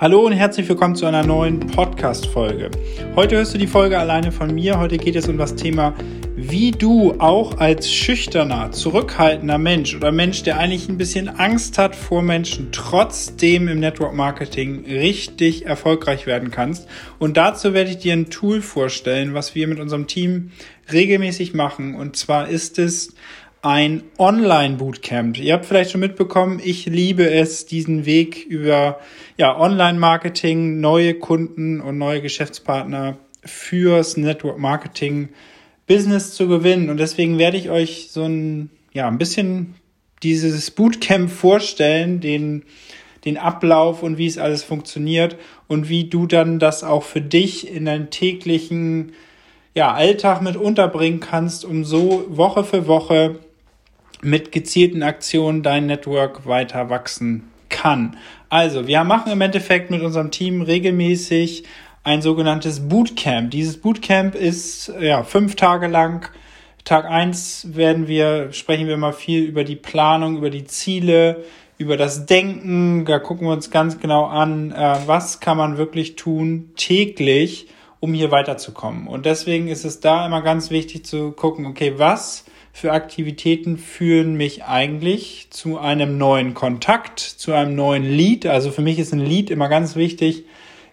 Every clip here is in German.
Hallo und herzlich willkommen zu einer neuen Podcast-Folge. Heute hörst du die Folge alleine von mir. Heute geht es um das Thema, wie du auch als schüchterner, zurückhaltender Mensch oder Mensch, der eigentlich ein bisschen Angst hat vor Menschen, trotzdem im Network Marketing richtig erfolgreich werden kannst. Und dazu werde ich dir ein Tool vorstellen, was wir mit unserem Team regelmäßig machen. Und zwar ist es ein Online-Bootcamp. Ihr habt vielleicht schon mitbekommen, ich liebe es, diesen Weg über ja, Online-Marketing, neue Kunden und neue Geschäftspartner fürs Network Marketing Business zu gewinnen. Und deswegen werde ich euch so ein, ja, ein bisschen dieses Bootcamp vorstellen, den, den Ablauf und wie es alles funktioniert und wie du dann das auch für dich in deinen täglichen ja, Alltag mit unterbringen kannst, um so Woche für Woche mit gezielten Aktionen dein Network weiter wachsen kann. Also, wir machen im Endeffekt mit unserem Team regelmäßig ein sogenanntes Bootcamp. Dieses Bootcamp ist ja fünf Tage lang. Tag eins werden wir, sprechen wir mal viel über die Planung, über die Ziele, über das Denken. Da gucken wir uns ganz genau an, äh, was kann man wirklich tun täglich, um hier weiterzukommen. Und deswegen ist es da immer ganz wichtig zu gucken, okay, was für Aktivitäten führen mich eigentlich zu einem neuen Kontakt, zu einem neuen Lied. Also für mich ist ein Lied immer ganz wichtig,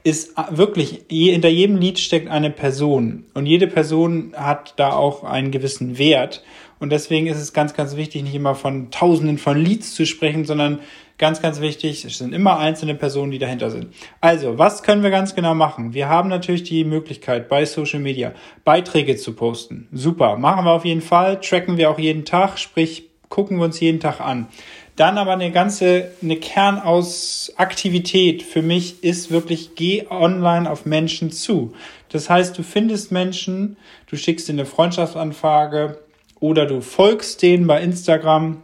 ist wirklich, hinter jedem Lied steckt eine Person und jede Person hat da auch einen gewissen Wert. Und deswegen ist es ganz, ganz wichtig, nicht immer von Tausenden von Leads zu sprechen, sondern ganz, ganz wichtig, es sind immer einzelne Personen, die dahinter sind. Also, was können wir ganz genau machen? Wir haben natürlich die Möglichkeit, bei Social Media Beiträge zu posten. Super, machen wir auf jeden Fall, tracken wir auch jeden Tag, sprich, gucken wir uns jeden Tag an. Dann aber eine ganze, eine Kernausaktivität für mich ist wirklich, geh online auf Menschen zu. Das heißt, du findest Menschen, du schickst ihnen eine Freundschaftsanfrage, oder du folgst denen bei Instagram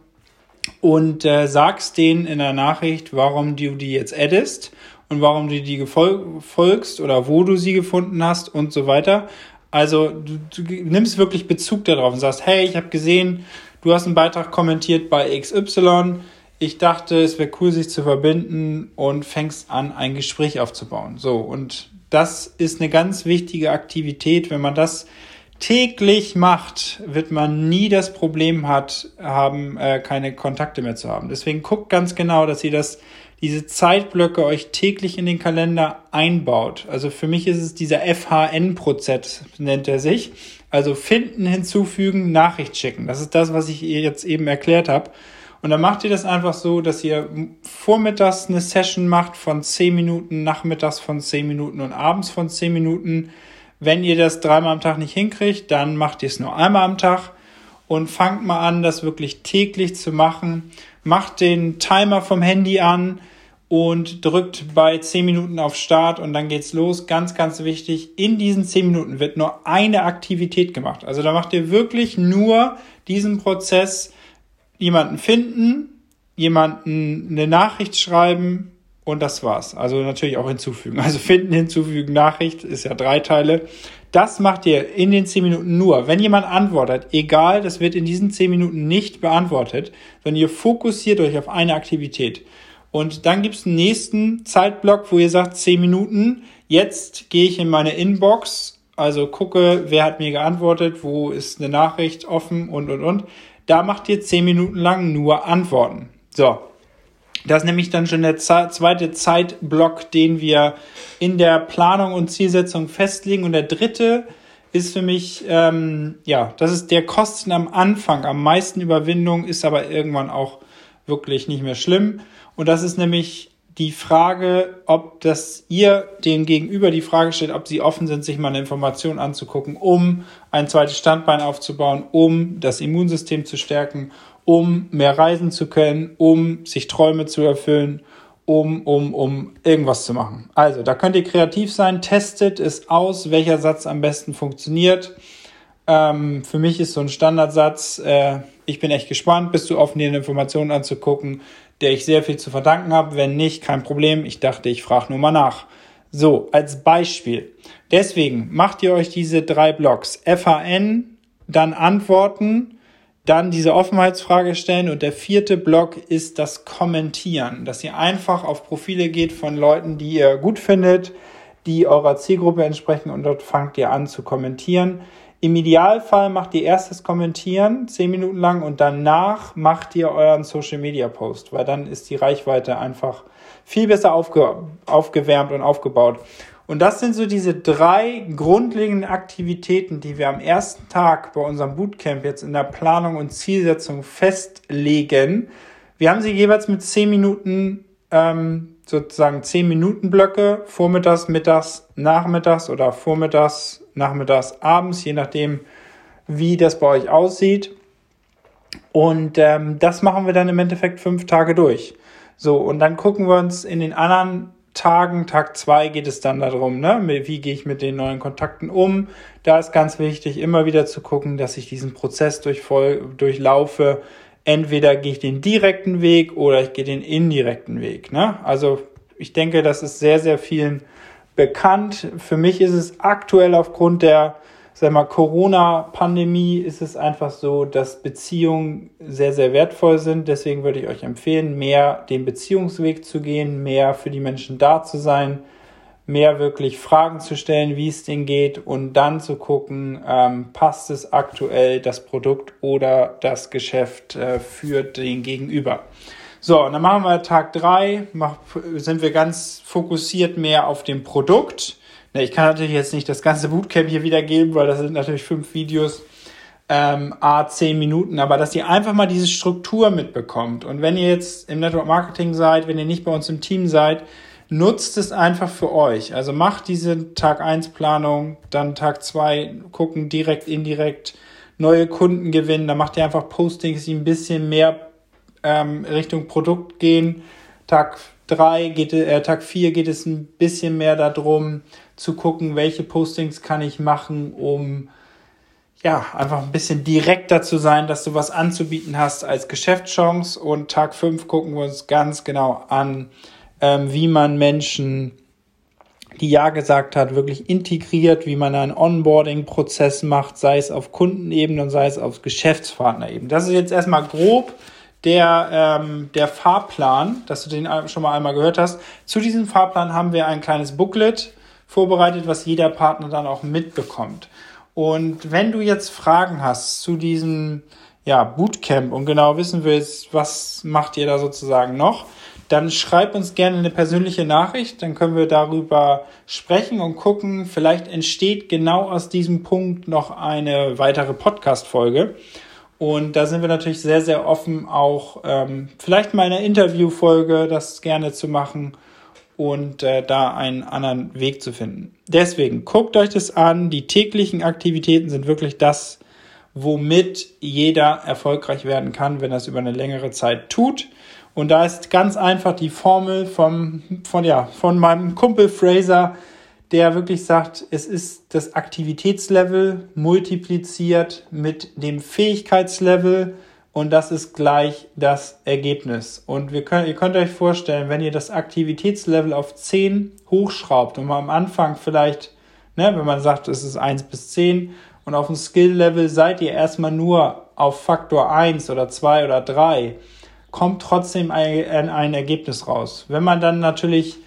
und äh, sagst denen in der Nachricht, warum du die jetzt addest und warum du die folgst oder wo du sie gefunden hast und so weiter. Also du, du nimmst wirklich Bezug darauf und sagst, hey, ich habe gesehen, du hast einen Beitrag kommentiert bei XY. Ich dachte, es wäre cool, sich zu verbinden und fängst an, ein Gespräch aufzubauen. So, und das ist eine ganz wichtige Aktivität. Wenn man das täglich macht, wird man nie das Problem hat, haben, äh, keine Kontakte mehr zu haben. Deswegen guckt ganz genau, dass ihr das, diese Zeitblöcke euch täglich in den Kalender einbaut. Also für mich ist es dieser FHN-Prozess, nennt er sich. Also finden, hinzufügen, Nachricht schicken. Das ist das, was ich ihr jetzt eben erklärt habe. Und dann macht ihr das einfach so, dass ihr vormittags eine Session macht von 10 Minuten, nachmittags von 10 Minuten und abends von 10 Minuten wenn ihr das dreimal am Tag nicht hinkriegt, dann macht ihr es nur einmal am Tag und fangt mal an, das wirklich täglich zu machen. Macht den Timer vom Handy an und drückt bei 10 Minuten auf Start und dann geht's los. Ganz, ganz wichtig, in diesen 10 Minuten wird nur eine Aktivität gemacht. Also da macht ihr wirklich nur diesen Prozess, jemanden finden, jemanden eine Nachricht schreiben, und das war's. Also natürlich auch hinzufügen. Also finden, hinzufügen, Nachricht ist ja drei Teile. Das macht ihr in den zehn Minuten nur. Wenn jemand antwortet, egal, das wird in diesen zehn Minuten nicht beantwortet, sondern ihr fokussiert euch auf eine Aktivität. Und dann gibt's einen nächsten Zeitblock, wo ihr sagt, zehn Minuten. Jetzt gehe ich in meine Inbox, also gucke, wer hat mir geantwortet, wo ist eine Nachricht offen und, und, und. Da macht ihr zehn Minuten lang nur Antworten. So, das ist nämlich dann schon der zweite Zeitblock, den wir in der Planung und Zielsetzung festlegen. Und der dritte ist für mich, ähm, ja, das ist der Kosten am Anfang, am meisten Überwindung, ist aber irgendwann auch wirklich nicht mehr schlimm. Und das ist nämlich die Frage, ob das ihr dem Gegenüber die Frage stellt, ob sie offen sind, sich mal eine Information anzugucken, um ein zweites Standbein aufzubauen, um das Immunsystem zu stärken um mehr reisen zu können, um sich Träume zu erfüllen, um, um, um irgendwas zu machen. Also, da könnt ihr kreativ sein, testet es aus, welcher Satz am besten funktioniert. Ähm, für mich ist so ein Standardsatz, äh, ich bin echt gespannt, bist du offen, dir eine Information anzugucken, der ich sehr viel zu verdanken habe. Wenn nicht, kein Problem. Ich dachte, ich frage nur mal nach. So, als Beispiel. Deswegen macht ihr euch diese drei Blocks. FAN, dann Antworten, dann diese Offenheitsfrage stellen und der vierte Block ist das Kommentieren, dass ihr einfach auf Profile geht von Leuten, die ihr gut findet, die eurer Zielgruppe entsprechen und dort fangt ihr an zu kommentieren. Im Idealfall macht ihr erst das Kommentieren zehn Minuten lang und danach macht ihr euren Social Media Post, weil dann ist die Reichweite einfach viel besser aufge aufgewärmt und aufgebaut. Und das sind so diese drei grundlegenden Aktivitäten, die wir am ersten Tag bei unserem Bootcamp jetzt in der Planung und Zielsetzung festlegen. Wir haben sie jeweils mit zehn Minuten, ähm, sozusagen zehn Minuten Blöcke, vormittags, mittags, nachmittags oder vormittags, nachmittags, abends, je nachdem, wie das bei euch aussieht. Und ähm, das machen wir dann im Endeffekt fünf Tage durch. So, und dann gucken wir uns in den anderen Tagen, Tag zwei geht es dann darum, ne, wie gehe ich mit den neuen Kontakten um. Da ist ganz wichtig, immer wieder zu gucken, dass ich diesen Prozess durchlaufe. Entweder gehe ich den direkten Weg oder ich gehe den indirekten Weg. Ne? Also ich denke, das ist sehr, sehr vielen bekannt. Für mich ist es aktuell aufgrund der sag mal, Corona-Pandemie ist es einfach so, dass Beziehungen sehr, sehr wertvoll sind. Deswegen würde ich euch empfehlen, mehr den Beziehungsweg zu gehen, mehr für die Menschen da zu sein, mehr wirklich Fragen zu stellen, wie es denen geht und dann zu gucken, ähm, passt es aktuell das Produkt oder das Geschäft äh, für den Gegenüber. So, und dann machen wir Tag drei, sind wir ganz fokussiert mehr auf dem Produkt na, ich kann natürlich jetzt nicht das ganze Bootcamp hier wiedergeben, weil das sind natürlich fünf Videos, ähm, a zehn Minuten, aber dass ihr einfach mal diese Struktur mitbekommt. Und wenn ihr jetzt im Network Marketing seid, wenn ihr nicht bei uns im Team seid, nutzt es einfach für euch. Also macht diese Tag 1 Planung, dann Tag 2 gucken, direkt, indirekt, neue Kunden gewinnen. Da macht ihr einfach Postings, die ein bisschen mehr ähm, Richtung Produkt gehen. Tag 3 geht, äh, Tag 4 geht es ein bisschen mehr darum, zu gucken, welche Postings kann ich machen, um ja, einfach ein bisschen direkter zu sein, dass du was anzubieten hast als Geschäftschance. Und Tag 5 gucken wir uns ganz genau an, ähm, wie man Menschen, die Ja gesagt hat, wirklich integriert, wie man einen Onboarding-Prozess macht, sei es auf Kundenebene und sei es auf Geschäftspartnerebene. Das ist jetzt erstmal grob der, ähm, der Fahrplan, dass du den schon mal einmal gehört hast. Zu diesem Fahrplan haben wir ein kleines Booklet vorbereitet, was jeder Partner dann auch mitbekommt. Und wenn du jetzt Fragen hast zu diesem ja, Bootcamp und genau wissen willst, was macht ihr da sozusagen noch, dann schreib uns gerne eine persönliche Nachricht, dann können wir darüber sprechen und gucken, vielleicht entsteht genau aus diesem Punkt noch eine weitere Podcast-Folge. Und da sind wir natürlich sehr, sehr offen, auch ähm, vielleicht mal eine Interviewfolge das gerne zu machen und äh, da einen anderen Weg zu finden. Deswegen guckt euch das an. Die täglichen Aktivitäten sind wirklich das, womit jeder erfolgreich werden kann, wenn er es über eine längere Zeit tut. Und da ist ganz einfach die Formel vom, von, ja, von meinem Kumpel Fraser, der wirklich sagt, es ist das Aktivitätslevel multipliziert mit dem Fähigkeitslevel und das ist gleich das Ergebnis. Und wir können, ihr könnt euch vorstellen, wenn ihr das Aktivitätslevel auf 10 hochschraubt und mal am Anfang vielleicht, ne, wenn man sagt, es ist 1 bis 10 und auf dem Skill-Level seid ihr erstmal nur auf Faktor 1 oder 2 oder 3, kommt trotzdem ein, ein Ergebnis raus. Wenn man dann natürlich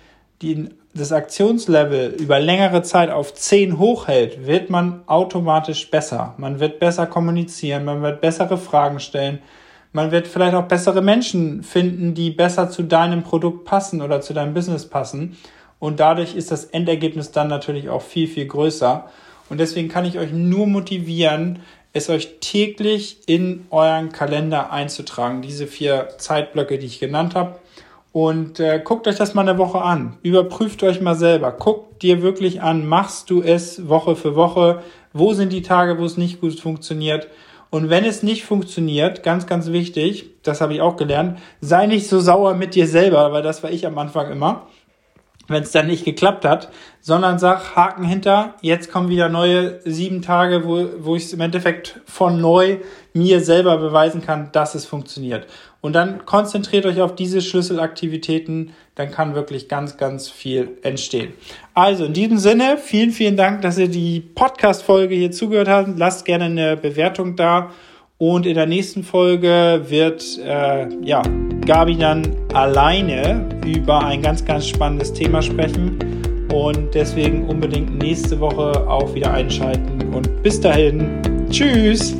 die das Aktionslevel über längere Zeit auf 10 hochhält, wird man automatisch besser. Man wird besser kommunizieren, man wird bessere Fragen stellen, man wird vielleicht auch bessere Menschen finden, die besser zu deinem Produkt passen oder zu deinem Business passen. Und dadurch ist das Endergebnis dann natürlich auch viel, viel größer. Und deswegen kann ich euch nur motivieren, es euch täglich in euren Kalender einzutragen. Diese vier Zeitblöcke, die ich genannt habe. Und äh, guckt euch das mal eine Woche an. Überprüft euch mal selber. Guckt dir wirklich an, machst du es Woche für Woche? Wo sind die Tage, wo es nicht gut funktioniert? Und wenn es nicht funktioniert, ganz, ganz wichtig, das habe ich auch gelernt, sei nicht so sauer mit dir selber, weil das war ich am Anfang immer wenn es dann nicht geklappt hat, sondern sag Haken hinter, jetzt kommen wieder neue sieben Tage, wo, wo ich es im Endeffekt von neu mir selber beweisen kann, dass es funktioniert. Und dann konzentriert euch auf diese Schlüsselaktivitäten, dann kann wirklich ganz, ganz viel entstehen. Also in diesem Sinne, vielen, vielen Dank, dass ihr die Podcast-Folge hier zugehört habt. Lasst gerne eine Bewertung da Und in der nächsten Folge wird äh, ja, Gabi dann alleine über ein ganz, ganz spannendes Thema sprechen. Und deswegen unbedingt nächste Woche auch wieder einschalten. Und bis dahin, tschüss!